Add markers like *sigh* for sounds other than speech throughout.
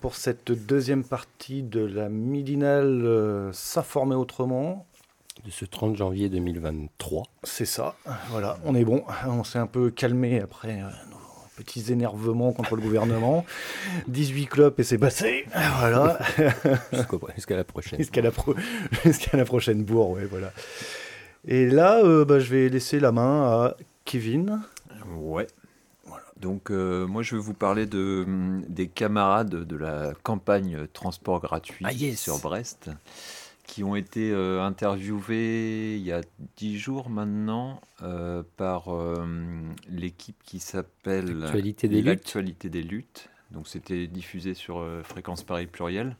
Pour cette deuxième partie de la midinale euh, S'informer autrement. De ce 30 janvier 2023. C'est ça, voilà, on est bon. On s'est un peu calmé après euh, nos petits énervements contre le gouvernement. *laughs* 18 clubs et c'est passé. Voilà. *laughs* Jusqu'à la prochaine. Jusqu'à la, pro- *laughs* jusqu'à la prochaine bourre, ouais, voilà. Et là, euh, bah, je vais laisser la main à Kevin. Ouais. Donc euh, moi je vais vous parler de, hum, des camarades de la campagne transport gratuit Ah, yes. sur Brest qui ont été euh, interviewés il y a dix jours maintenant euh, par l'équipe qui s'appelle L'actualité des luttes. L'actualité des luttes. Donc c'était diffusé sur Fréquence Paris Pluriel.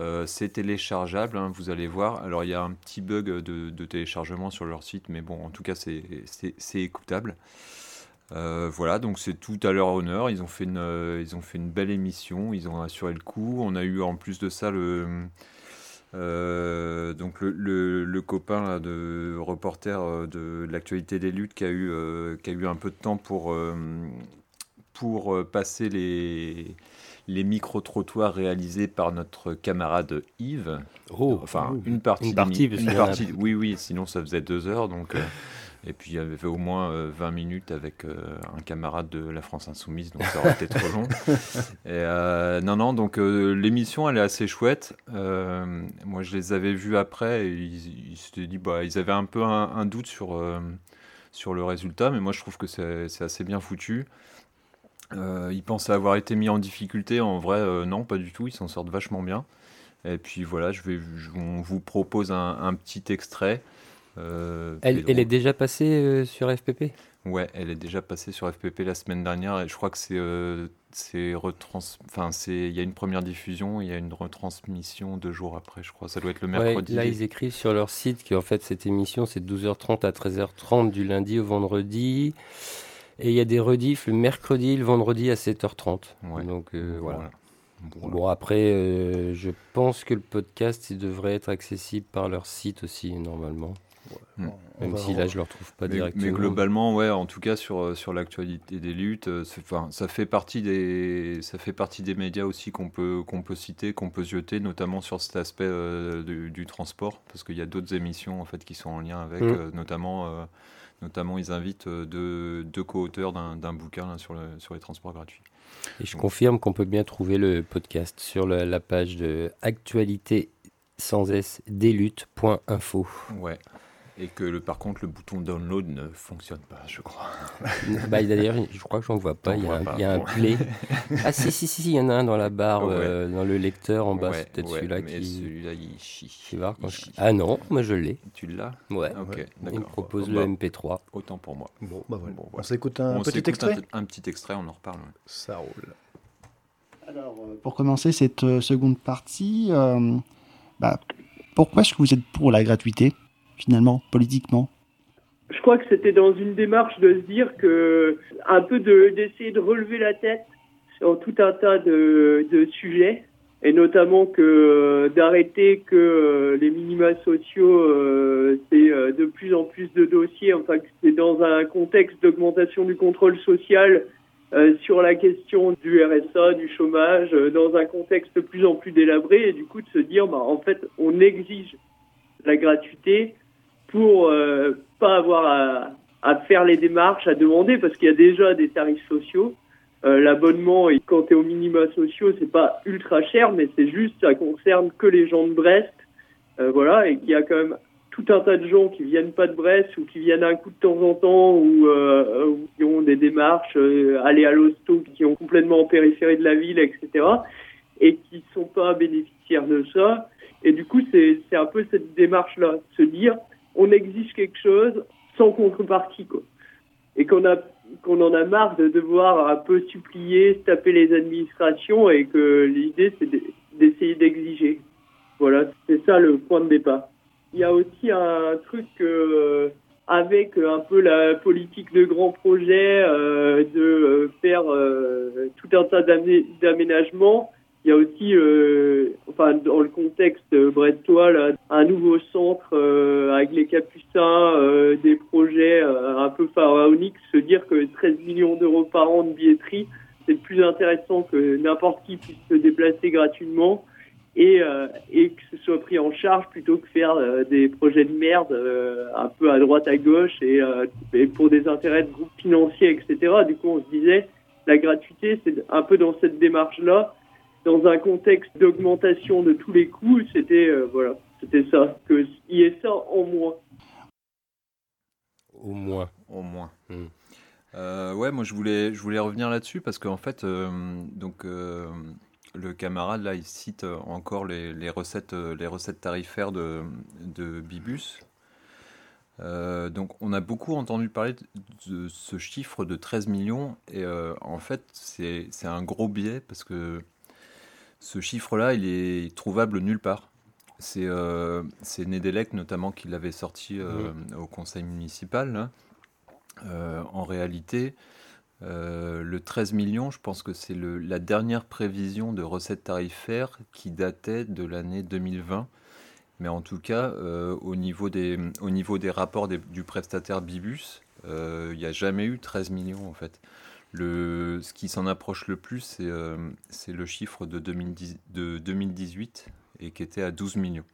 Euh, c'est téléchargeable, hein, vous allez voir. Alors il y a un petit bug de, de téléchargement sur leur site, mais bon, en tout cas c'est- c'est c'est écoutable. Euh, voilà, donc c'est tout à leur honneur. Ils ont fait une, euh, ils ont fait une belle émission. Ils ont assuré le coup. On a eu en plus de ça le, euh, donc le, le- le copain là, de reporter de l'actualité des luttes qui a eu, euh, qui a eu un peu de temps pour, euh, pour passer les, les micro-trottoirs réalisés par notre camarade Yves. Oh, Enfin, oh, une partie. une partie, une partie- oui, oui, sinon ça faisait deux heures. Donc, euh, et puis il y avait au moins euh, 20 minutes avec euh, un camarade de la France Insoumise, donc ça aurait été trop long. *laughs* Et, euh, non, non, donc euh, l'émission elle est assez chouette. Moi je les avais vus après et ils, ils s'étaient dit, bah, ils avaient un peu un, un doute sur, sur le résultat, mais moi je trouve que c'est assez bien foutu. Ils pensaient avoir été mis en difficulté, en vrai, non, pas du tout, ils s'en sortent vachement bien. Et puis voilà, je vais, je- on vous propose un, un petit extrait. Euh, Elle, est déjà passée euh, sur FPP Ouais, elle est déjà passée sur FPP la semaine dernière et je crois que c'est euh, c'est retrans... enfin c'est il y a une première diffusion, il y a une retransmission deux jours après, je crois. Ça doit être le Ouais, mercredi. Là, ils écrivent sur leur site qu'en fait, cette émission, c'est de 12h30 à 13h30 du lundi au vendredi. Et il y a des rediffs le mercredi le vendredi à 7h30. Ouais. Donc euh, voilà. Voilà. Bon, Bon, après, euh, je pense que le podcast, il devrait être accessible par leur site aussi, normalement. Hmm. Même si là, je ne le retrouve pas Mais, directement. mais globalement, ouais, en tout cas sur, euh, sur l'actualité des luttes, euh, enfin, ça fait partie des ça fait partie des médias aussi qu'on peut qu'on peut citer, qu'on peut zioter, notamment sur cet aspect euh, du, du transport, parce qu'il y a d'autres émissions en fait qui sont en lien avec, Mm. euh, notamment euh, notamment ils invitent deux, deux co-auteurs d'un d'un bouquin là, sur le, sur les transports gratuits. Et je confirme qu'on peut bien trouver le podcast sur la, la page de actualité sans s desluttes.info. Ouais. Et que le, par contre le bouton download ne fonctionne pas, je crois. *laughs* bah, D'ailleurs, je crois que j'en vois pas. Il y a, vois un, pas, il y a un play. *laughs* Ah si, si, si, si, il y en a un dans la barre, Ouais. euh, dans le lecteur en bas. Ouais, c'est peut-être ouais, celui-là qui... celui-là il chie. va je-. Ah non, moi je l'ai. Tu l'as? Ouais. Ok, Ouais. Il me propose Bah, le MP3. Autant pour moi. Bon, bah voilà. Bon, On s'écoute un On petit extrait un, un petit extrait, on en reparle. ouais. Ça roule. Alors, euh, pour commencer cette euh, seconde partie, euh, bah, pourquoi est-ce que vous êtes pour la gratuité, finalement, politiquement je crois que c'était dans une démarche de se dire que un peu de d'essayer de relever la tête sur tout un tas de, de sujets et notamment que d'arrêter que les minima sociaux euh, c'est euh, de plus en plus de dossiers enfin que c'est dans un contexte d'augmentation du contrôle social euh, sur la question du RSA, du chômage, dans un contexte de plus en plus délabré, et du coup de se dire, bah, en fait, on exige la gratuité pour euh, pas avoir à, à faire les démarches, à demander, parce qu'il y a déjà des tarifs sociaux. Euh, L'abonnement, quand tu es aux minima sociaux, c'est pas ultra cher, mais c'est juste, ça concerne que les gens de Brest, euh, voilà, et qu'il y a quand même tout un tas de gens qui viennent pas de Brest ou qui viennent un coup de temps en temps ou, euh, ou qui ont des démarches, euh, aller à l'hosto, qui sont complètement en périphérie de la ville, etc. et qui sont pas bénéficiaires de ça. Et du coup, c'est un peu cette démarche-là, se dire, on exige quelque chose sans contrepartie, quoi. Et qu'on a qu'on en a marre de devoir un peu supplier, taper les administrations et que l'idée c'est d'essayer d'exiger. Voilà, c'est ça le point de départ. Il y a aussi un truc euh, avec un peu la politique de grands projets, euh, de euh, faire tout un tas d'aménagements. Il y a aussi, enfin, dans le contexte brestois, là, un nouveau centre avec les Capucins, des projets un peu pharaoniques. Se dire que 13 millions d'euros par an de billetterie, c'est plus intéressant que n'importe qui puisse se déplacer gratuitement et, euh, que ce soit pris en charge plutôt que faire euh, des projets de merde euh, un peu à droite à gauche et, et, pour des intérêts de groupes financiers etc. Du coup on se disait la gratuité c'est un peu dans cette démarche là dans un contexte d'augmentation de tous les coûts c'était voilà c'était ça que il y ait ça en moins. Au moins. Au moins. Hmm. ouais, moi je voulais, je voulais revenir là-dessus parce qu'en fait, donc le camarade, là, il cite euh, encore les, recettes, euh, les recettes tarifaires de, Bibus. Euh, donc, on a beaucoup entendu parler de, ce chiffre de 13 millions, et en fait, c'est un gros biais parce que ce chiffre-là, il est trouvable nulle part. C'est Nedelec notamment qui l'avait sorti au conseil municipal. en réalité, euh, le 13 millions, je pense que c'est la dernière prévision de recettes tarifaires qui datait de l'année 2020. Mais en tout cas, euh, au, niveau des, au niveau des rapports du prestataire Bibus, euh, il n'y a jamais eu 13 millions en fait. Le, ce qui s'en approche le plus, c'est le chiffre de, 2010, de 2018 et qui était à 12 millions.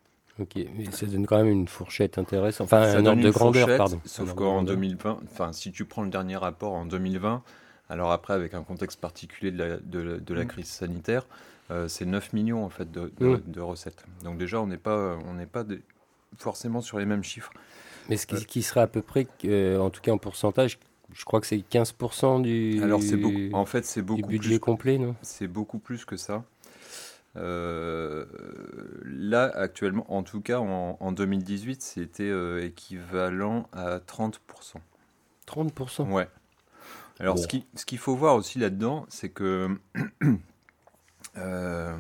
Ok, mais ça donne quand même une fourchette intéressante, enfin un ordre de grandeur, pardon. Sauf qu'en 2020, enfin si tu prends le dernier rapport en 2020, alors après avec un contexte particulier de la, de, la mm. crise sanitaire, euh, c'est 9 millions en fait de, mm. de, recettes. Donc déjà on n'est pas, on n'est pas forcément sur les mêmes chiffres. Mais ce qui, euh. qui serait à peu près, euh, en tout cas en pourcentage, je crois que c'est 15% du. Alors c'est beaucoup. En fait, c'est beaucoup budget complet, non? C'est beaucoup plus que ça. Euh, là, actuellement, en tout cas en, 2018, c'était euh, équivalent à 30%. 30% Ouais. Alors, ce qu'il ce qu'il faut voir aussi là-dedans, c'est que *clears throat* euh,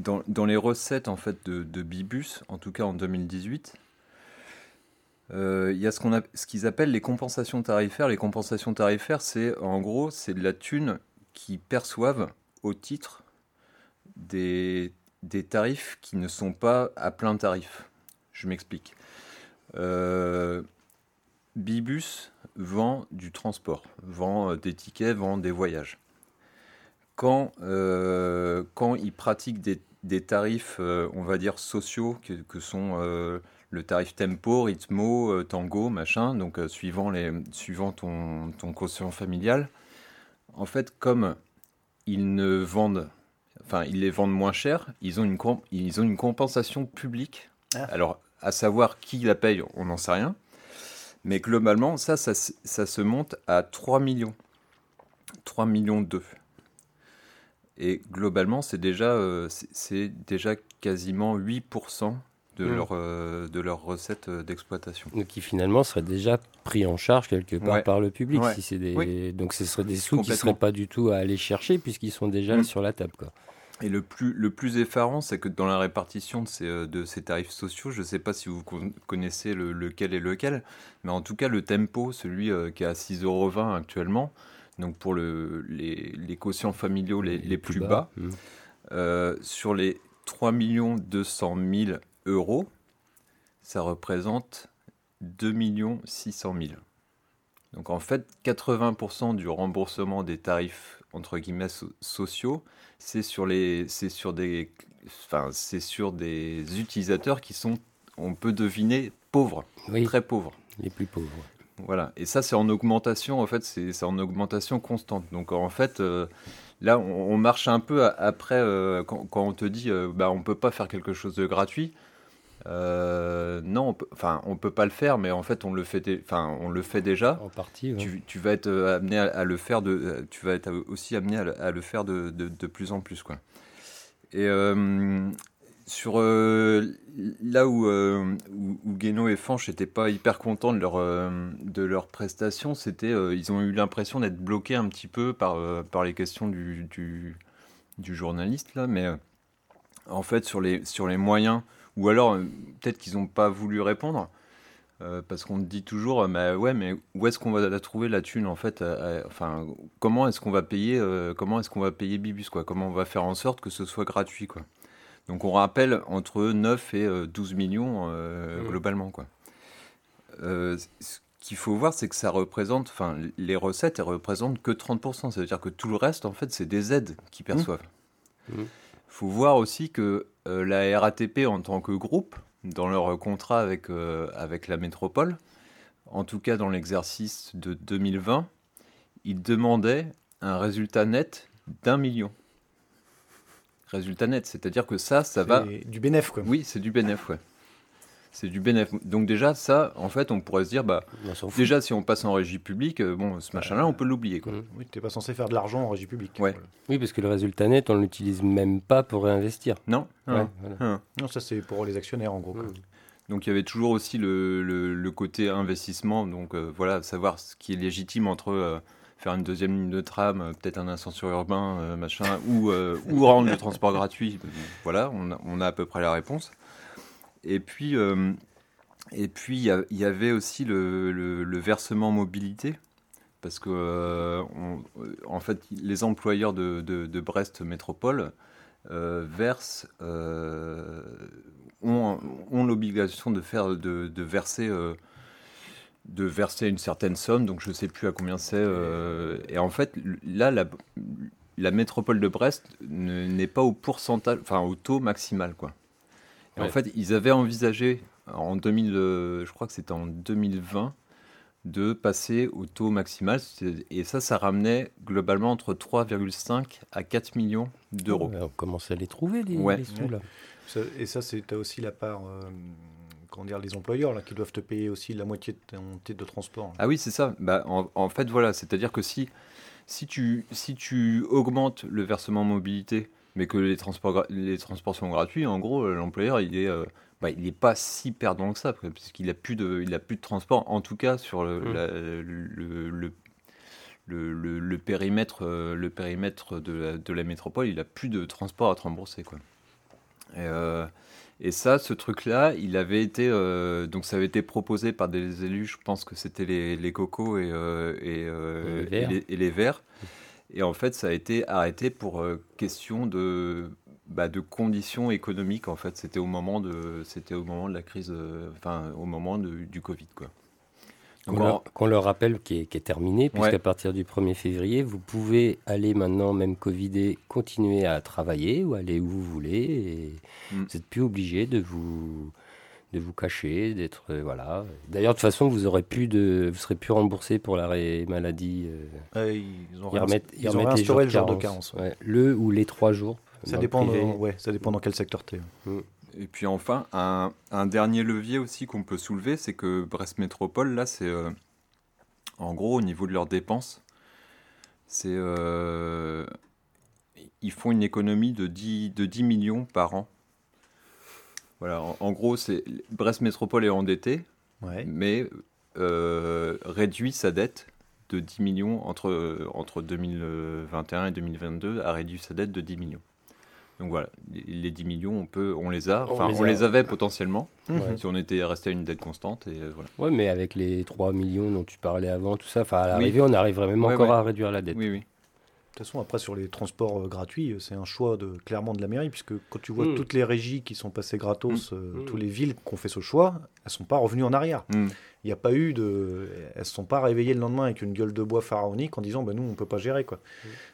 dans, dans, les recettes en fait de, de, Bibus, en tout cas en 2018, il y a ce qu'on ce qu'ils appellent les compensations tarifaires. Les compensations tarifaires, c'est en gros, c'est de la thune qu'ils perçoivent au titre des, tarifs qui ne sont pas à plein tarif. Je m'explique. Euh, Bibus vend du transport, vend euh, des tickets, vend des voyages. Quand, euh, quand il pratique des, tarifs, on va dire, sociaux, que, sont le tarif tempo, ritmo, tango, machin, donc suivant, les, suivant ton, ton quotient familial, en fait, comme ils ne vendent enfin, ils les vendent moins cher, ils ont une, ils ont une compensation publique. Ah. Alors, à savoir qui la paye, on n'en sait rien. Mais globalement, ça, ça, se monte à 3 millions. 3 millions d'eux. Et globalement, c'est déjà, euh, c'est déjà quasiment 8% de, mmh. leur, euh, de leurs recettes euh, d'exploitation. Qui finalement serait déjà pris en charge quelque part par le public. Si c'est des... Donc ce seraient des sous qui ne seraient pas du tout à aller chercher puisqu'ils sont déjà mmh. sur la table. Quoi. Et le plus, le plus effarant, c'est que dans la répartition de ces, euh, de ces tarifs sociaux, je ne sais pas si vous connaissez le, lequel est lequel, mais en tout cas, le tempo, celui euh, qui est à 6,20 euros actuellement, donc pour le, les, les quotients familiaux les, les, plus, bas, mmh. euh, sur les 3 200 000 euros, ça représente 2 600 000. Donc en fait, 80% du remboursement des tarifs entre guillemets sociaux, c'est sur les, c'est sur des, enfin, c'est sur des utilisateurs qui sont, on peut deviner, pauvres, très pauvres. Les plus pauvres. Voilà. Et ça, c'est en augmentation. En fait, c'est en augmentation constante. Donc, en fait, euh, là, on, marche un peu après euh, quand, on te dit, euh, bah, on peut pas faire quelque chose de gratuit. Euh, non, on peut, enfin, on peut pas le faire, mais en fait, on le fait, enfin, on le fait déjà. En partie. Tu, tu, vas être euh, amené à, le faire de, tu vas être aussi amené à, le faire de, de, de, plus en plus, quoi. Et euh, sur là où, où, où, Guéno et Fanch n'étaient pas hyper contents de leur de leur prestation, c'était, ils ont eu l'impression d'être bloqués un petit peu par par les questions du, du, du journaliste là, mais en fait sur les sur les moyens ou alors, euh, peut-être qu'ils n'ont pas voulu répondre. Euh, parce qu'on dit toujours, mais ouais, mais où est-ce qu'on va la trouver la thune en fait Enfin, comment est-ce qu'on va payer euh, Comment est-ce qu'on va payer Bibus quoi? Comment on va faire en sorte que ce soit gratuit quoi? Donc on rappelle entre 9 et 12 millions mmh. globalement quoi. ce qu'il faut voir, c'est que ça représente, enfin, les recettes, elles représentent que 30%. Ça veut dire que tout le reste, en fait, c'est des aides qu'ils mmh. perçoivent. Il mmh. faut voir aussi que euh, la RATP en tant que groupe, dans leur contrat avec, euh, avec la métropole, en tout cas dans l'exercice de 2020, ils demandaient un résultat net d'un million. Résultat net, c'est-à-dire que ça, ça va... Du bénéf, quoi. Oui, c'est du bénéf, ouais c'est du bénéfice. Donc déjà, ça, en fait, on pourrait se dire, bah, déjà, si on passe en régie publique, euh, bon, ce machin-là, on peut l'oublier. Quoi. Oui, tu n'es pas censé faire de l'argent en régie publique. Ouais. Oui, parce que le résultat net, on ne l'utilise même pas pour réinvestir. Non. non. non ça, c'est pour les actionnaires, en gros. Donc il y avait toujours aussi le, le, côté investissement, donc euh, voilà, savoir ce qui est légitime entre euh, faire une deuxième ligne de tram, peut-être un ascenseur urbain, machin, ou, ou rendre le transport gratuit. Voilà, on on a à peu près la réponse. Et puis, euh, et puis il y, avait aussi le, versement mobilité, parce que euh, en fait, les employeurs de, Brest Métropole euh, versent, ont, l'obligation de faire, de, verser de verser une certaine somme, donc je ne sais plus à combien c'est. et en fait, là, la, la métropole de Brest n'est pas au pourcentage, enfin au taux maximal, quoi. En fait, ils avaient envisagé en 2000, euh, je crois que c'était en 2020, de passer au taux maximal. Et ça, ça ramenait globalement entre 3,5 à 4 millions d'euros. on commence à les trouver, les, sous, là. et ça, c'est aussi la part... Euh, comment dire, les employeurs là, qui doivent te payer aussi la moitié de ton titre de transport. Ah oui, c'est ça. Bah, en, fait, voilà, c'est-à-dire que si, si, tu, si tu augmentes le versement mobilité mais que les transports, les transports sont gratuits, en gros, euh, l'employeur, il est, euh, bah, il n'est pas si perdant que ça, puisqu'il n'a plus, de, il a plus de transport, en tout cas sur le, mmh. le, le, le, périmètre, euh, le périmètre de la, de la métropole, il n'a plus de transport à te rembourser. Quoi. Et, et ça, ce truc-là, il avait été, donc ça avait été proposé par des élus, je pense que c'était les, les cocos et, et, et, les, verts. Et en fait, ça a été arrêté pour euh, question de, bah, de conditions économiques. En fait, c'était au moment de, c'était au moment de la crise, euh, enfin au moment du Covid, quoi. Qu'on leur, rappelle qui est, est terminé, puisqu'à partir du 1er février, vous pouvez aller maintenant, même Covidé, continuer à travailler ou aller où vous voulez. Et mm. Vous n'êtes plus obligé de vous de vous cacher, d'être euh, voilà. D'ailleurs, de toute façon, vous aurez plus de, vous serez plus remboursé pour l'arrêt maladie. Euh, ils ont remettent, ils, ont réinstauré le genre de carence. le ou les trois jours. Ça dépend, ouais, ça dépend dans quel secteur tu es. Mm. Et puis enfin, un, un dernier levier aussi qu'on peut soulever, c'est que Brest Métropole, là, c'est euh, en gros au niveau de leurs dépenses, c'est ils font une économie de 10, de 10 millions par an voilà, en, gros, c'est Brest Métropole est endetté, mais euh, réduit sa dette de 10 millions entre, entre 2021 et 2022, a réduit sa dette de 10 millions. Donc voilà, les 10 millions, on, peut, on les a, enfin on les, avait potentiellement, si on était resté à une dette constante. Et voilà. Ouais, mais avec les 3 millions dont tu parlais avant, tout ça, à l'arrivée, on arriverait même encore à réduire la dette. Oui, oui. De toute façon, après, sur les transports euh, gratuits, c'est un choix de, clairement de la mairie, puisque quand tu vois mm. toutes les régies qui sont passées gratos, mm. euh, mm. toutes les villes qui ont fait ce choix, elles sont pas revenues en arrière. Il n'y a pas eu de. Elles ne sont pas réveillées le lendemain avec une gueule de bois pharaonique en disant bah, nous, on ne peut pas gérer. quoi.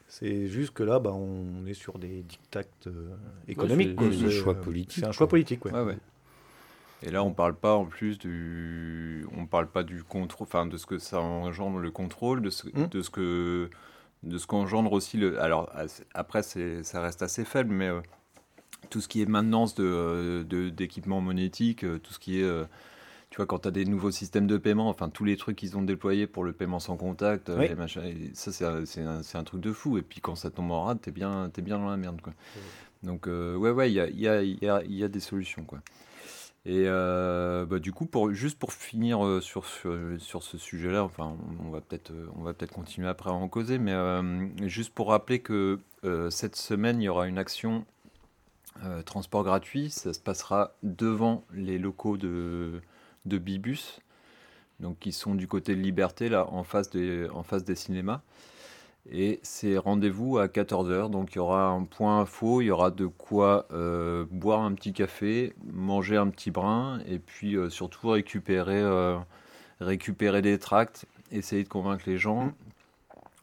C'est juste que là, bah, on est sur des dictats euh, économiques. c'est un choix politique. C'est un choix politique, ouais. Et là, on parle pas en plus du, on parle pas du contrôle, enfin de ce que ça engendre le contrôle, de ce, de ce que de ce qu'engendre aussi le. Alors après, ça reste assez faible, mais euh, tout ce qui est maintenance d'équipements de, d'équipements monétiques, tout ce qui est tu vois, quand tu as des nouveaux systèmes de paiement, enfin tous les trucs qu'ils ont déployés pour le paiement sans contact, les machins, ça c'est un, un, truc de fou. Et puis quand ça tombe en rade, t'es bien, es bien dans la merde. Quoi. Donc ouais, ouais, il y a, y, a, y, a, y a, des solutions. Quoi. Et euh, bah, du coup, juste pour finir euh, sur, sur, ce sujet-là, enfin, on va peut-être on va peut-être continuer après à en causer, mais euh, juste pour rappeler que cette semaine, il y aura une action transport gratuit. Ça se passera devant les locaux de, de Bibus, donc qui sont du côté de Liberté, là, en face des, en face des cinémas. Et c'est rendez-vous à 14h, donc il y aura un point info, il y aura de quoi euh, boire un petit café, manger un petit brin, et puis euh, surtout récupérer, euh, récupérer des tracts, essayer de convaincre les gens.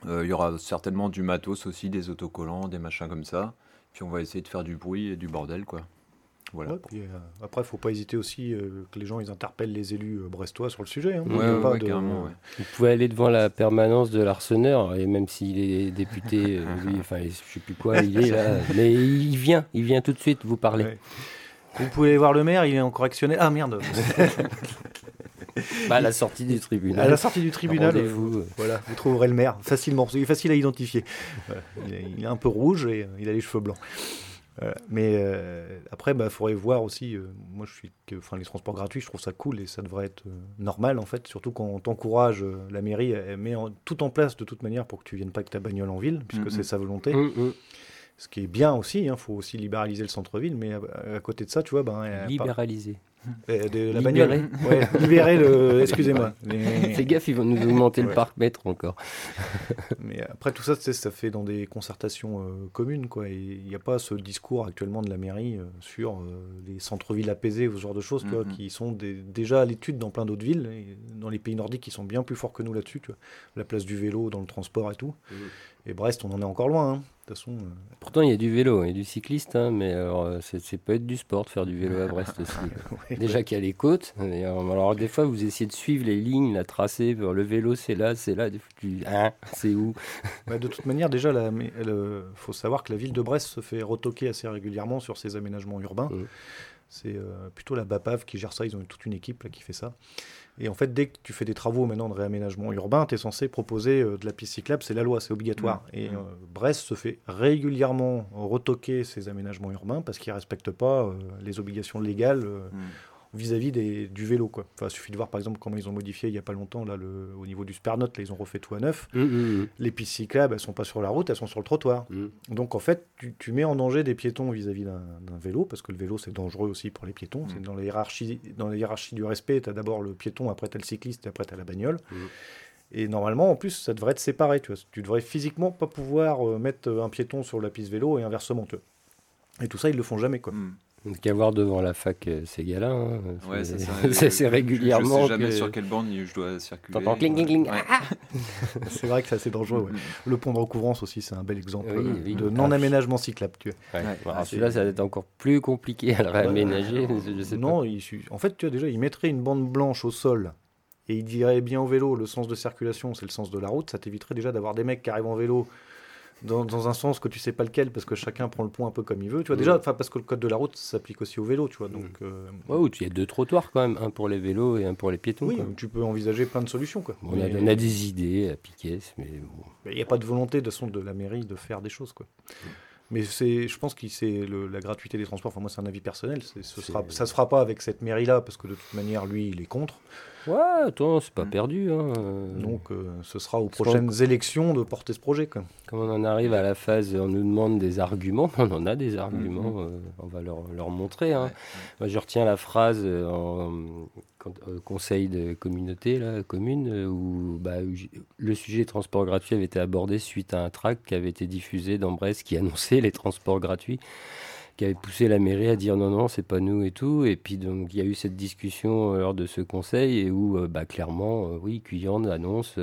il y aura certainement du matos aussi, des autocollants, des machins comme ça. Puis on va essayer de faire du bruit et du bordel, quoi. Voilà. puis, euh, après, il ne faut pas hésiter aussi euh, que les gens ils interpellent les élus euh, brestois sur le sujet. Hein. Vous pouvez aller devant la permanence de l'arseneur, et même s'il est député, *laughs* enfin, je ne sais plus quoi, il est là. *laughs* Mais il vient, il vient tout de suite vous parler. Vous pouvez aller voir le maire, il est en correctionnel. Ah merde *laughs* bah, à la sortie du tribunal. À la sortie du tribunal, vous, voilà, vous trouverez le maire facilement. Il est facile à identifier. il est un peu rouge et il a les cheveux blancs. Euh, mais euh, après, il bah, faudrait voir aussi. Euh, moi, je suis que, enfin, les transports gratuits, je trouve ça cool et ça devrait être normal en fait. Surtout quand on t'encourage, la mairie elle met tout en place de toute manière pour que tu viennes pas avec ta bagnole en ville, puisque c'est sa volonté. Ce qui est bien aussi. Il hein, faut aussi libéraliser le centre-ville, mais à, côté de ça, tu vois, ben libéraliser. *laughs* de la bagnole. Ouais, libérer le. *laughs* Excusez-moi. Fais gaffe, ils vont nous augmenter le parc mètre encore. *laughs* Mais après, tout ça, ça fait dans des concertations euh, communes. Quoi. Il n'y a pas ce discours actuellement de la mairie euh, sur les centres-villes apaisés ou ce genre de choses mm-hmm. qui sont déjà à l'étude dans plein d'autres villes. dans les pays nordiques, qui sont bien plus forts que nous là-dessus. La place du vélo dans le transport et tout. Mm-hmm. Et Brest, on en est encore loin. Hein. De toute façon, euh, Pourtant, il y a du vélo et du cycliste, hein, mais euh, c'est peut être du sport de faire du vélo à Brest aussi. *laughs* Déjà qu'il y a les côtes. Euh, alors, des fois, vous essayez de suivre les lignes, la tracée. Le vélo, c'est là, c'est là. Hein, c'est où? *laughs* Bah, De toute manière, déjà, il faut savoir que la ville de Brest se fait retoquer assez régulièrement sur ses aménagements urbains. Mmh. C'est plutôt la BAPAV qui gère ça. Ils ont toute une équipe là, qui fait ça. Et en fait, dès que tu fais des travaux maintenant de réaménagement urbain, tu es censé proposer euh, de la piste cyclable, c'est la loi, c'est obligatoire. Mmh. Et mmh. Euh, Brest se fait régulièrement retoquer ces aménagements urbains parce qu'ils ne respectent pas euh, les obligations légales mmh vis-à-vis du vélo. Quoi. Enfin, il suffit de voir par exemple comment ils ont modifié il n'y a pas longtemps là, le, au niveau du Spernote, là, ils ont refait tout à neuf. Mmh, mmh, mmh. Les pistes cyclables, elles sont pas sur la route, elles sont sur le trottoir. Donc en fait, tu, mets en danger des piétons vis-à-vis d'un vélo, parce que le vélo c'est dangereux aussi pour les piétons. C'est dans la hiérarchie, dans la hiérarchie du respect, tu as d'abord le piéton, après tu as le cycliste, et après tu as la bagnole. Et normalement, en plus, ça devrait être séparé. Tu, vois. tu devrais physiquement pas pouvoir euh, mettre un piéton sur la piste vélo et inversement. Tu Et tout ça, ils le font jamais. Quoi. Qu'à voir devant la fac euh, ces gars-là. Hein. Ouais, c'est régulièrement. *laughs* Je sais jamais sur quelle bande je dois circuler. T'entends cling, cling, cling. Ah *laughs* c'est vrai que c'est assez dangereux. Mm-hmm. Le pont de recouvrance aussi, c'est un bel exemple euh, de non-aménagement cyclable. Tu vois. Celui-là, ça va être encore plus compliqué à le réaménager. non, Il, en fait, tu as déjà, il mettrait une bande blanche au sol et il dirait bien au vélo le sens de circulation, c'est le sens de la route. Ça t'éviterait déjà d'avoir des mecs qui arrivent en vélo dans, un sens que tu sais pas lequel parce que chacun prend le pont un peu comme il veut tu vois. Déjà enfin parce que le code de la route s'applique aussi au vélo tu vois donc euh, ouais, il y a deux trottoirs quand même un pour les vélos et un pour les piétons oui tu peux envisager plein de solutions quoi. On, a, des idées à piquer mais il n'y a pas de volonté de son de la mairie de faire des choses quoi. Mais c'est je pense que c'est la gratuité des transports enfin moi c'est un avis personnel ce sera ça se fera pas avec cette mairie là parce que de toute manière lui il est contre Ouais, attends, c'est pas mm. perdu. Hein. Donc, euh, ce sera aux prochaines élections de porter ce projet. Quand Comme on en arrive à la phase, on nous demande des arguments, *laughs* on en a des arguments, mm-hmm. euh, on va leur, leur montrer. Hein. Moi, je retiens la phrase euh, en, conseil de communauté, là, commune, où bah, le sujet transport gratuit avait été abordé suite à un tract qui avait été diffusé dans Brest qui annonçait les transports gratuits qui avait poussé la mairie à dire non, non, c'est pas nous et tout. Et puis donc il y a eu cette discussion euh, lors de ce conseil et où euh, bah, clairement, euh, oui, Cuyande annonce.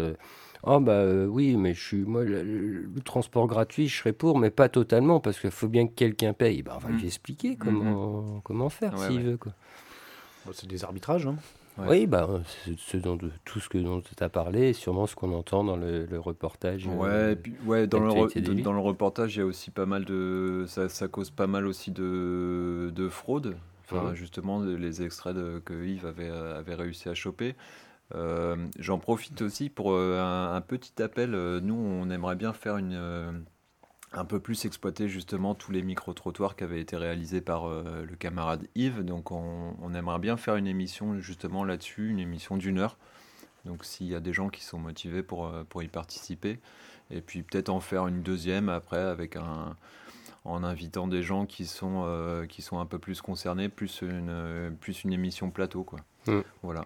Oh bah oui, mais je suis moi le, transport gratuit, je serais pour, mais pas totalement parce qu'il faut bien que quelqu'un paye. Bah, on va lui mmh. expliquer comment mmh, mmh. comment faire s'il veut quoi. C'est des arbitrages. Hein. Oui, bah, ce dont, tout ce que dont tu as parlé, sûrement ce qu'on entend dans le, reportage. Ouais, puis, ouais dans, le dans le reportage, il y a aussi pas mal de. Ça, ça cause pas mal aussi de, de fraude. Enfin, justement, les extraits que Yves avait, avait réussi à choper. Euh, j'en profite aussi pour euh, un, petit appel. Euh, nous, on aimerait bien faire une, un peu plus exploiter justement tous les micro-trottoirs qui avaient été réalisés par le camarade Yves. Donc, on, aimerait bien faire une émission justement là-dessus, une émission d'une heure. Donc, s'il y a des gens qui sont motivés pour, pour y participer. Et puis, peut-être en faire une deuxième après avec un en invitant des gens qui sont, qui sont un peu plus concernés, plus une, plus une émission plateau. Quoi. Mm. Voilà.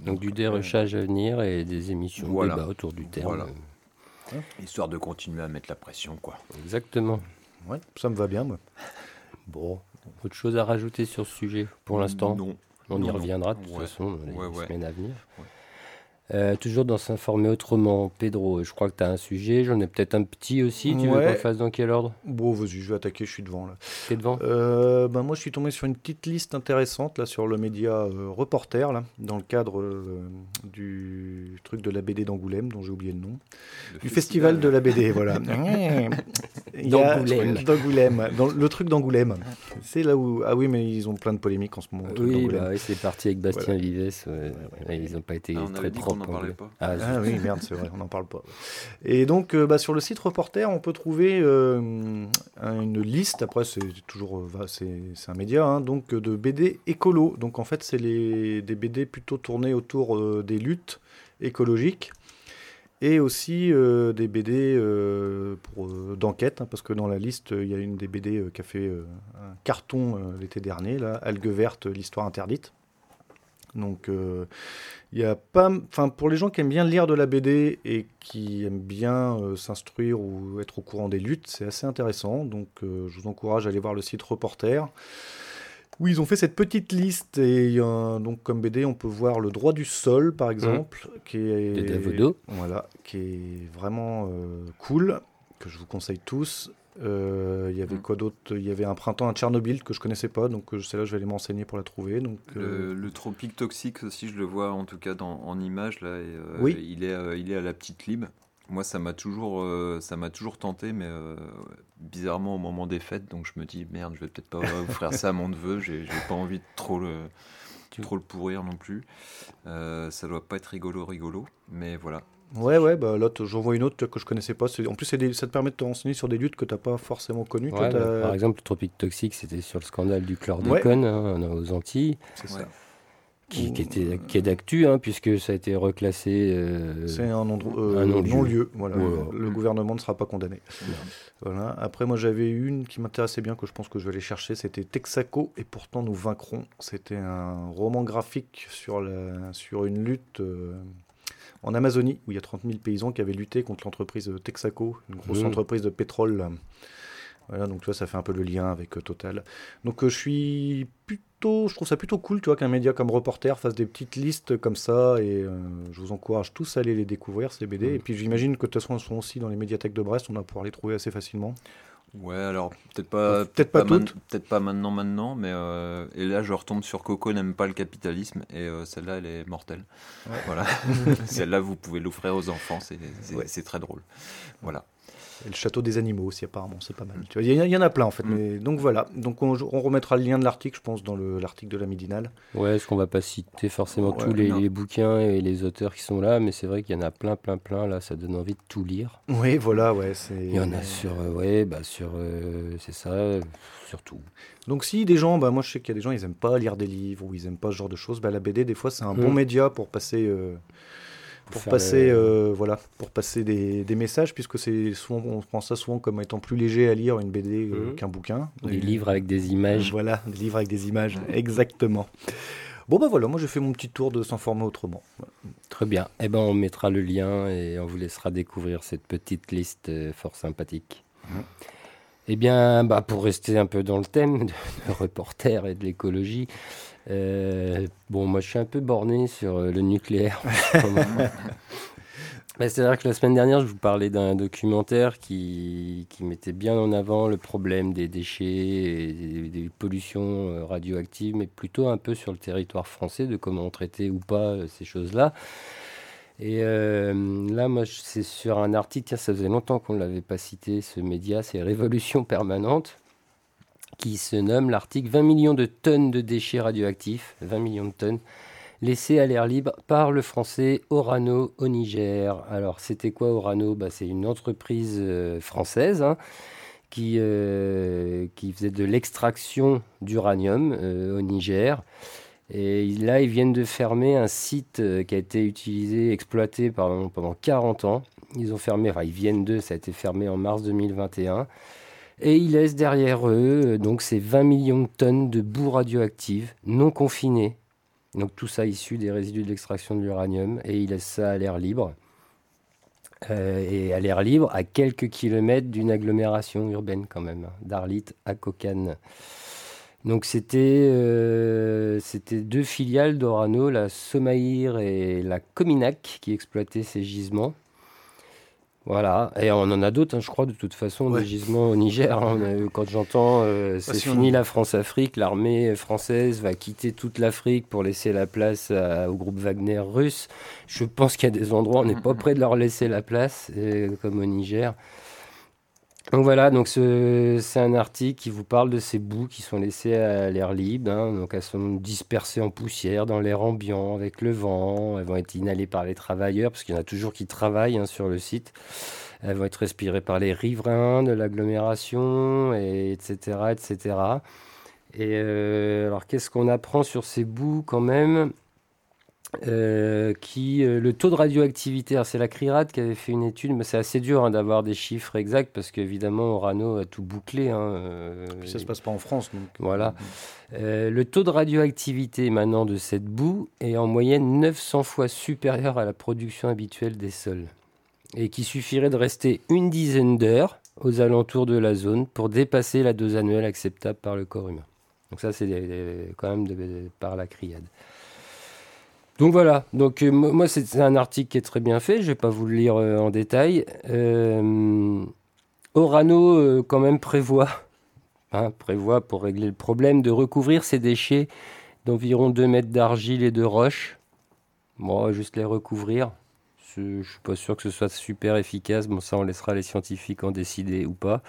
Donc, du dérochage à venir et des émissions voilà. débat autour du terme. Voilà. Histoire de continuer à mettre la pression, quoi. Exactement. Ouais, ça me va bien, moi. Bon, autre chose à rajouter sur ce sujet pour l'instant? Non. On y reviendra de toute façon dans les semaines à venir. Euh, toujours dans s'informer autrement, Pedro, je crois que tu as un sujet, j'en ai peut-être un petit aussi, tu veux qu'on fasse dans quel ordre? Bon, vas-y, je vais attaquer, je suis devant là. T'es devant? Euh, ben, Moi, je suis tombé sur une petite liste intéressante là sur le média euh, Reporter, là, dans le cadre du truc de la BD d'Angoulême, dont j'ai oublié le nom. du festival. de la BD, voilà. *laughs* *laughs* D'Angoulême. D'Angoulême, le truc d'Angoulême. C'est là où... Ah oui, mais ils ont plein de polémiques en ce moment. Oui, bah, oui c'est parti avec Bastien Vives, ils n'ont pas été ah, très propres pas. Ah, ah oui, merde, c'est vrai, on n'en parle pas. Et donc, euh, bah, sur le site Reporter, on peut trouver euh, une liste. Après, c'est toujours, euh, c'est un média, hein, donc de BD écolo. Donc, en fait, c'est des BD plutôt tournés autour des luttes écologiques et aussi des BD d'enquête, hein, parce que dans la liste, il y a une des BD qui a fait un carton l'été dernier, là, Algue verte, l'histoire interdite. Donc, il y a pas, enfin pour les gens qui aiment bien lire de la BD et qui aiment bien euh, s'instruire ou être au courant des luttes, c'est assez intéressant. Donc euh, je vous encourage à aller voir le site Reporter. Où ils ont fait cette petite liste et donc comme BD on peut voir le droit du sol par exemple mmh. qui est voilà qui est vraiment euh, cool que je vous conseille tous euh, il y avait mm. quoi d'autre? Il y avait un printemps à Tchernobyl que je connaissais pas, donc euh, c'est là je vais aller m'enseigner pour la trouver. Donc, euh, le, tropique toxique aussi, je le vois en tout cas dans, en image là. oui. Il est, il est à la petite lib. Moi, ça m'a toujours, ça m'a toujours tenté, mais bizarrement au moment des fêtes, donc je me dis merde, je vais peut-être pas *laughs* offrir ça à mon neveu. J'ai pas envie de trop le, trop le pourrir non plus. ça doit pas être rigolo, rigolo, mais voilà. Ouais, ouais, bah là, j'en vois une autre que je connaissais pas. En plus, ça te permet de te renseigner sur des luttes que tu n'as pas forcément connues. Bah, par exemple, le tropique toxique, c'était sur le scandale du chlordécone hein, aux Antilles. C'est ça. Qui, était, qui est d'actu, hein, puisque ça a été reclassé. Euh, c'est un, euh, non-lieu. voilà. Le gouvernement ne sera pas condamné. Voilà. Après, moi, j'avais une qui m'intéressait bien, que je pense que je vais aller chercher. C'était Texaco, et pourtant nous vaincrons. C'était un roman graphique sur, la, sur une lutte. Euh, en Amazonie, où il y a 30 000 paysans qui avaient lutté contre l'entreprise Texaco, une grosse mmh. entreprise de pétrole. Voilà, donc tu vois, ça fait un peu le lien avec euh, Total. Donc euh, je suis plutôt, je trouve ça plutôt cool, tu vois, qu'un média comme Reporter fasse des petites listes comme ça, et euh, je vous encourage tous à aller les découvrir, ces BD. Mmh. Et puis j'imagine que de toute façon, elles sont aussi dans les médiathèques de Brest, on va pouvoir les trouver assez facilement. Ouais, alors peut-être pas, peut-être pas, peut-être pas maintenant, maintenant, mais euh, et là je retombe sur Coco n'aime pas le capitalisme et euh, celle-là elle est mortelle. Voilà, *laughs* celle-là vous pouvez l'offrir aux enfants, c'est très drôle. Voilà le château des animaux aussi, apparemment, c'est pas mal. Il y, y, en a plein en fait. Mm. Mais, donc voilà, donc on, remettra le lien de l'article, je pense, dans l'article de la Midinale. Ouais, est-ce qu'on va pas citer forcément tous les, bouquins et les auteurs qui sont là, mais c'est vrai qu'il y en a plein, plein, plein. Là, ça donne envie de tout lire. Oui, voilà, ouais. Il y en a sur, euh, ouais, bah sur, euh, c'est ça, surtout. Donc si des gens, bah moi je sais qu'il y a des gens, ils aiment pas lire des livres ou ils aiment pas ce genre de choses, bah la BD des fois c'est un bon mm. média pour passer. Pour, passer, euh, voilà, pour passer des, des messages, puisque c'est souvent, on prend ça souvent comme étant plus léger à lire une BD euh, mhm. qu'un bouquin. Des livres avec des images. Voilà, des livres avec des images, *laughs* exactement. Bon ben voilà, moi j'ai fait mon petit tour de s'informer autrement. Très bien. Eh ben on mettra le lien et on vous laissera découvrir cette petite liste euh, fort sympathique. Mhm. Eh bien, bah, pour rester un peu dans le thème de, de reporter et de l'écologie, euh, bon, moi je suis un peu borné sur euh, le nucléaire. *laughs* bah, C'est-à-dire que la semaine dernière, je vous parlais d'un documentaire qui, qui, mettait bien en avant le problème des déchets et des, pollutions euh, radioactives, mais plutôt un peu sur le territoire français, de comment traiter ou pas ces choses-là. Et euh, là, moi, c'est sur un article, ça faisait longtemps qu'on ne l'avait pas cité, ce média, c'est Révolution permanente, qui se nomme l'article 20 millions de tonnes de déchets radioactifs, 20 millions de tonnes laissé à l'air libre par le français Orano au Niger. Alors, c'était quoi Orano? Bah, C'est une entreprise euh, française hein, qui, euh, qui faisait de l'extraction d'uranium au Niger. Et là, ils viennent de fermer un site qui a été utilisé, exploité pendant, pendant 40 ans. Ils ont fermé, enfin, ils viennent de, ça a été fermé en mars 2021. Et ils laissent derrière eux donc ces 20 millions de tonnes de boue radioactive non confinées donc tout ça issu des résidus de l'extraction de l'uranium et il laisse ça à l'air libre. Euh, et à l'air libre à quelques kilomètres d'une agglomération urbaine quand même, d'Arlit à Kokane. Donc c'était euh, deux filiales d'Orano, la Somaïr et la Cominac, qui exploitaient ces gisements. Voilà, et on en a d'autres, hein, je crois, de toute façon, des gisements au Niger. Hein. quand j'entends euh, c'est fini la France-Afrique, l'armée française va quitter toute l'Afrique pour laisser la place au groupe Wagner russe, je pense qu'il y a des endroits où on n'est pas prêt de leur laisser la place, comme au Niger. Donc voilà, donc c'est un article qui vous parle de ces bouts qui sont laissés à l'air libre. Hein. donc elles sont dispersées en poussière dans l'air ambiant avec le vent. Elles vont être inhalées par les travailleurs parce qu'il y en a toujours qui travaillent hein, sur le site. Elles vont être respirées par les riverains de l'agglomération, et etc., etc. Et euh, alors qu'est-ce qu'on apprend sur ces bouts quand même? Euh, qui euh, le taux de radioactivité, c'est la CRIRAD qui avait fait une étude, mais c'est assez dur hein, d'avoir des chiffres exacts parce qu'évidemment Orano a tout bouclé. Hein, euh, Puis ça se passe pas en France. Donc. Voilà. le taux de radioactivité maintenant de cette boue est en moyenne 900 fois supérieur à la production habituelle des sols et qui suffirait de rester une dizaine d'heures aux alentours de la zone pour dépasser la dose annuelle acceptable par le corps humain. Donc ça c'est quand même par la CRIAD. Donc voilà, donc euh, moi c'est un article qui est très bien fait, je ne vais pas vous le lire euh, en détail. Euh, Orano quand même prévoit, *laughs* hein, prévoit pour régler le problème de recouvrir ces déchets d'environ 2 mètres d'argile et de roche. Bon, juste les recouvrir. Je ne suis pas sûr que ce soit super efficace. Bon, ça, on laissera les scientifiques en décider ou pas.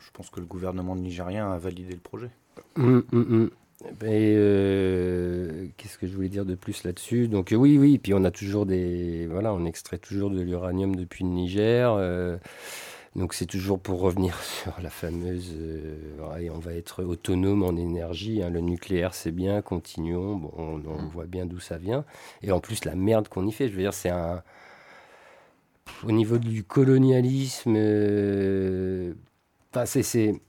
Je pense que le gouvernement nigérien a validé le projet. Hum, hum, hum. Et euh, qu'est-ce que je voulais dire de plus là-dessus? Donc oui, oui, puis on a toujours des... Voilà, on extrait toujours de l'uranium depuis le Niger. Euh, donc c'est toujours pour revenir *laughs* sur la fameuse... Euh, on va être autonome en énergie. Hein, le nucléaire, c'est bien, continuons. Bon, on, mm. voit bien d'où ça vient. Et en plus, la merde qu'on y fait, je veux dire, c'est un... Au niveau du colonialisme... Enfin, c'est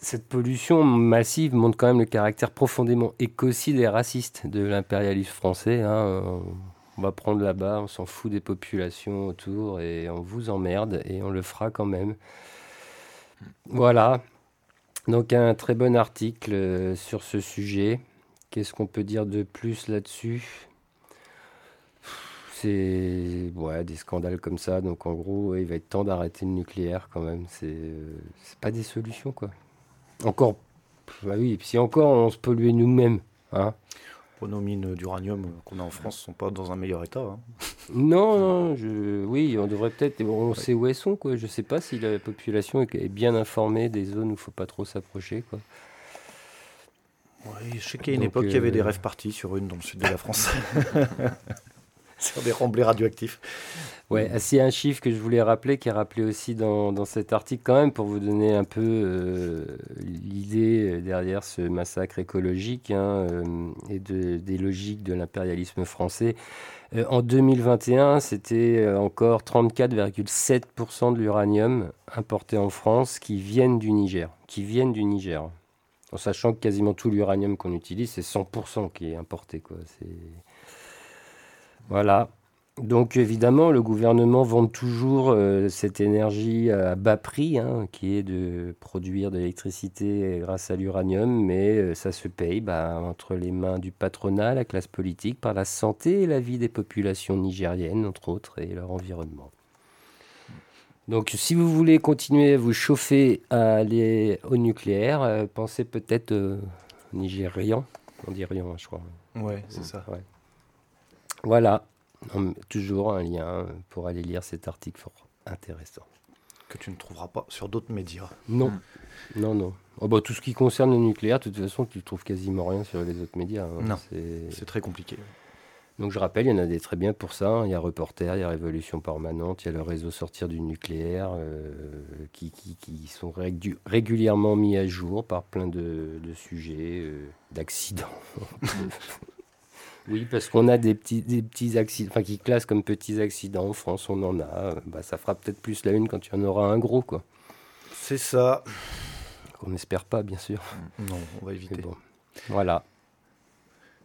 cette pollution massive montre quand même le caractère profondément écocide et raciste de l'impérialisme français. Hein. On va prendre là-bas, on s'en fout des populations autour et on vous emmerde et on le fera quand même. Voilà. Donc un très bon article euh, sur ce sujet. Qu'est-ce qu'on peut dire de plus là-dessus? C'est des scandales comme ça. Donc en gros, il va être temps d'arrêter le nucléaire quand même. C'est euh, pas des solutions quoi. Encore, bah oui, si encore on se polluait nous-mêmes. Hein nos mines d'uranium qu'on a en France ne sont pas dans un meilleur état. Hein. Non, non, je, oui, on devrait peut-être. On sait où elles sont, quoi. Je ne sais pas si la population est bien informée des zones où il ne faut pas trop s'approcher, quoi. Oui, je sais qu'à une époque, il y avait des euh, rêves partis sur une dans le sud de la France. *laughs* *laughs* sur des remblais radioactifs. Ouais, mm. c'est un chiffre que je voulais rappeler, qui est rappelé aussi dans, dans cet article quand même, pour vous donner un peu euh, l'idée derrière ce massacre écologique hein, euh, et de, des logiques de l'impérialisme français. Euh, en 2021, c'était encore 34,7% de l'uranium importé en France qui viennent du Niger, qui viennent du Niger. En sachant que quasiment tout l'uranium qu'on utilise, c'est 100% qui est importé. Quoi. Voilà. Donc évidemment, le gouvernement vend toujours euh, cette énergie à bas prix, hein, qui est de produire de l'électricité grâce à l'uranium, mais euh, ça se paye bah, entre les mains du patronat, la classe politique, par la santé et la vie des populations nigériennes, entre autres, et leur environnement. Donc si vous voulez continuer à vous chauffer à aller au nucléaire, euh, pensez peut-être euh, nigérian, on dit rien, je crois. Ouais, c'est ça. Voilà, toujours un lien pour aller lire cet article fort intéressant. Que tu ne trouveras pas sur d'autres médias. Non, hmm. non, non. Oh, bah, tout ce qui concerne le nucléaire, de toute façon, tu ne trouves quasiment rien sur les autres médias. Hein. Non, c'est très compliqué. Donc je rappelle, il y en a des très bien pour ça. Hein. Il y a Reporter, il y a Révolution Permanente, il y a le réseau Sortir du nucléaire, euh, qui, qui, sont régulièrement mis à jour par plein de, sujets, euh, d'accidents. *laughs* oui, parce qu'on a des petits, des petits accidents, enfin qui classent comme petits accidents. En France, on en a. Bah, ça fera peut-être plus la une quand il y en aura un gros, quoi. C'est ça. On n'espère pas, bien sûr. Non, on va éviter. Bon. Voilà.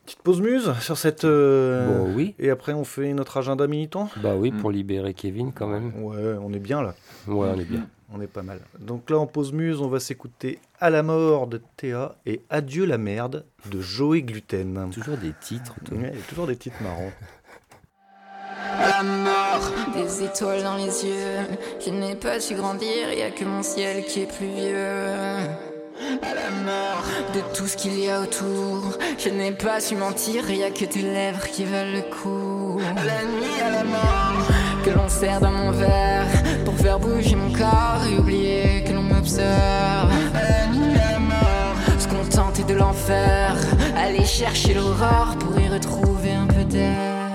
Petite pause muse sur cette. Euh, bon, oui. Et après, on fait notre agenda militant? Bah oui, pour libérer Kevin quand même. Ouais, on est bien là. Ouais, on est bien. On est pas mal. Donc là, en pause muse, on va s'écouter À la mort de Théa et Adieu la merde de Joey Gluten. Toujours des titres. Ouais, toujours des titres marrants. À la mort, des étoiles dans les yeux. Je n'ai pas su grandir, y a que mon ciel qui est plus vieux à la mort de tout ce qu'il y a autour. Je n'ai pas su mentir, y a que tes lèvres qui valent le coup. La nuit à la mort que l'on sert dans mon verre pour faire bouger mon corps et oublier que l'on m'observe. À se contenter de l'enfer, aller chercher l'aurore pour y retrouver un peu d'air.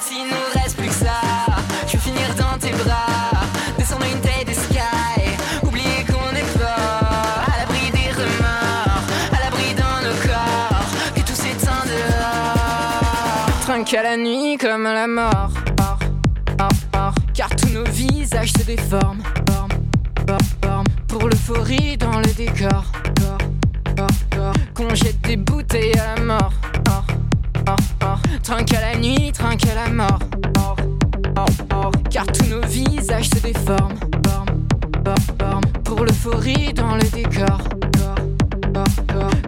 S'il nous reste plus que ça, je vais finir dans tes bras, descendre une tête qu'à la nuit comme à la mort. Se déforment. Pour l'euphorie dans le décor. Qu'on jette des bouteilles à la mort. Trinque à la nuit, trinque à la mort. Car tous nos visages se déforment. Pour l'euphorie dans le décor.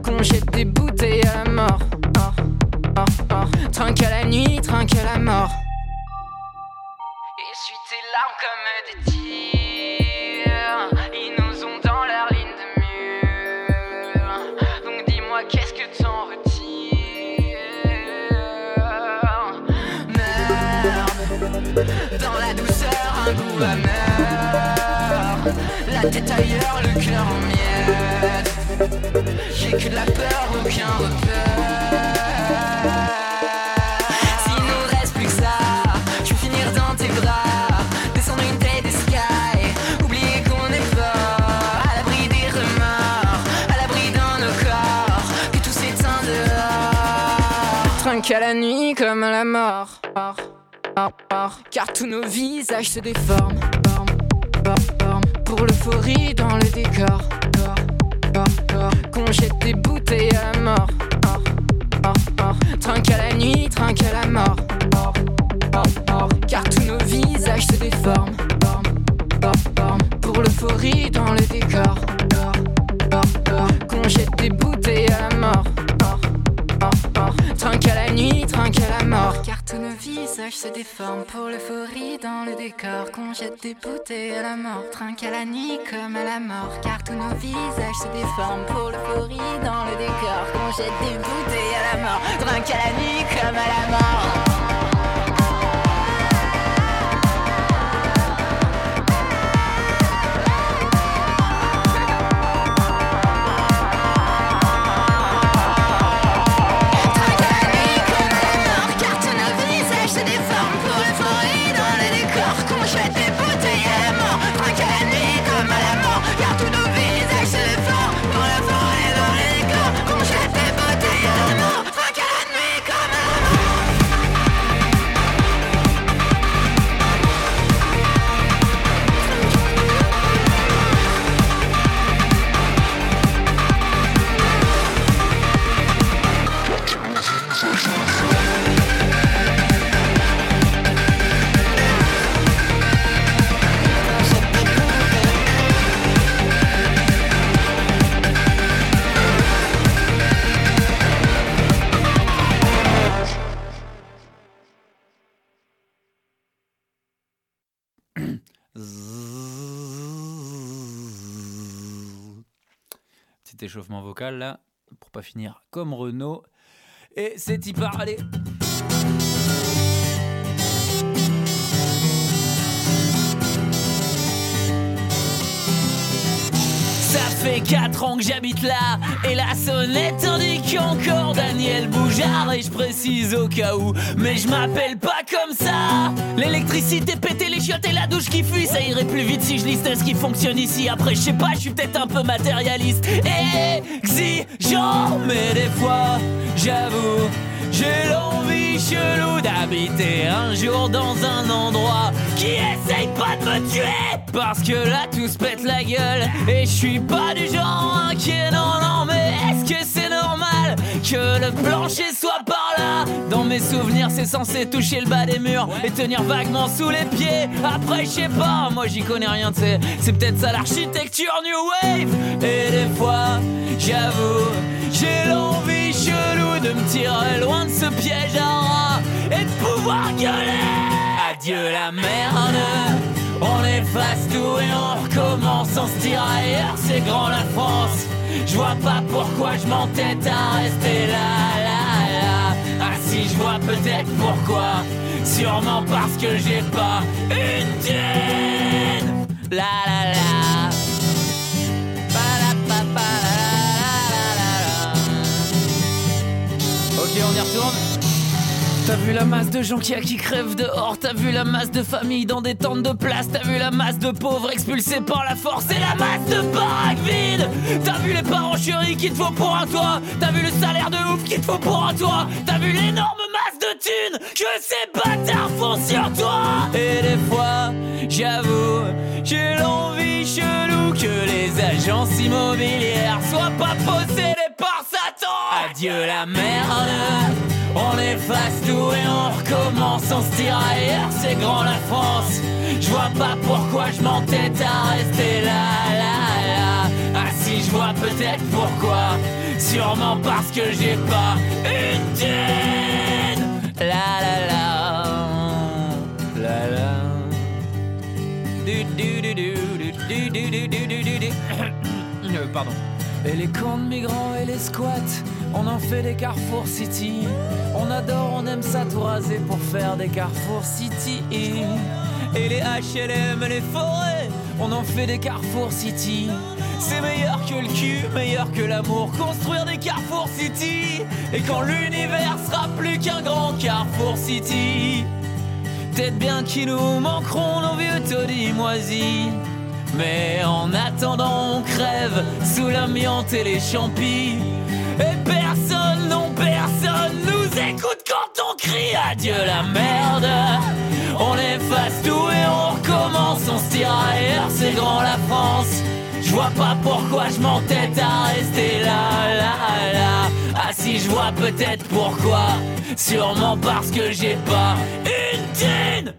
Qu'on jette des bouteilles à mort. Trinque à la nuit, trinque à la mort. Larmes comme des tirs. Ils nous ont dans leur ligne de mur. Donc dis-moi, qu'est-ce que t'en retires? Merde. Dans la douceur, un goût amer. La tête ailleurs, le cœur en miettes. J'ai que de la peur, aucun repère. Qu'à la nuit comme à la mort. Car tous nos visages se déforment. Pour l'euphorie dans le décor. Qu'on jette des bouteilles à mort. Trinque à la nuit, trinque à la mort. Car tous nos visages se déforment. Pour l'euphorie dans le décor. Qu'on jette des bouteilles à mort. Trinque à la mort. Car tous nos visages se déforment pour l'euphorie dans le décor. Qu'on jette des bouteilles à la mort. Trinque à la nuit comme à la mort. Car tous nos visages se déforment pour l'euphorie dans le décor. Qu'on jette des bouteilles à la mort. Trinque à la nuit comme à la mort. Petit échauffement vocal là, pour pas finir comme Renault. Et c'est y parler. Ça fait 4 ans que j'habite là Et la sonnette indique encore Daniel Boujard Et je précise au cas où Mais je m'appelle pas comme ça. L'électricité pété les chiottes et la douche qui fuit Ça irait plus vite si je listais ce qui fonctionne ici. Après je sais pas, je suis peut-être un peu matérialiste. Exigeant Mais des fois, j'avoue j'ai l'envie chelou d'habiter un jour dans un endroit qui essaye pas de me tuer. Parce que là tout se pète la gueule. Et je suis pas du genre inquiet, non non mais est-ce que c'est que le plancher soit par là. Dans mes souvenirs c'est censé toucher le bas des murs Et tenir vaguement sous les pieds. Après je sais pas, moi j'y connais rien sais. C'est peut-être ça l'architecture New Wave. Et des fois j'avoue j'ai l'envie chelou de me tirer loin de ce piège à rats et de pouvoir gueuler. Adieu la merde, on efface tout et on recommence, on se tire ailleurs, c'est grand la France. Je vois pas pourquoi je m'entête à rester là, là, là. Ah si, je vois peut-être pourquoi. Sûrement parce que j'ai pas une thune. La la la. on y retourne. T'as vu la masse de gens qui, qui crèvent dehors T'as vu la masse de familles dans des tentes de place T'as vu la masse de pauvres expulsés par la force Et la masse de baraques vides. T'as vu les parents chéris qu'il te faut pour un toit T'as vu le salaire de ouf qu'il te faut pour un toit T'as vu l'énorme masse de thunes que ces bâtards font sur toi. Et des fois, j'avoue, j'ai l'envie chelou Que les agences immobilières soient pas possédées par Satan. Adieu la merde on efface tout et on recommence, on se tire ailleurs, c'est grand la France. Je vois pas pourquoi je m'entête à rester là, là, là. Ah si, je vois peut-être pourquoi. Sûrement parce que j'ai pas une thune. La la la. La la. Du du du du du du du du du du du. Pardon. Et les camps de migrants et les squats, on en fait des Carrefour City. On adore, on aime ça tout raser pour faire des Carrefour City. Et les HLM les forêts, on en fait des Carrefour City. C'est meilleur que le cul, meilleur que l'amour, construire des Carrefour City. Et quand l'univers sera plus qu'un grand Carrefour City, peut-être bien qu'ils nous manqueront nos vieux taudis moisis. Mais en attendant, on crève sous l'amiante et les champis. Et personne, non personne nous écoute quand on crie adieu la merde. On efface tout et on recommence, on se tire ailleurs, c'est grand la France. Je vois pas pourquoi je m'entête à rester là, là, là. Ah si je vois peut-être pourquoi, sûrement parce que j'ai pas une thune.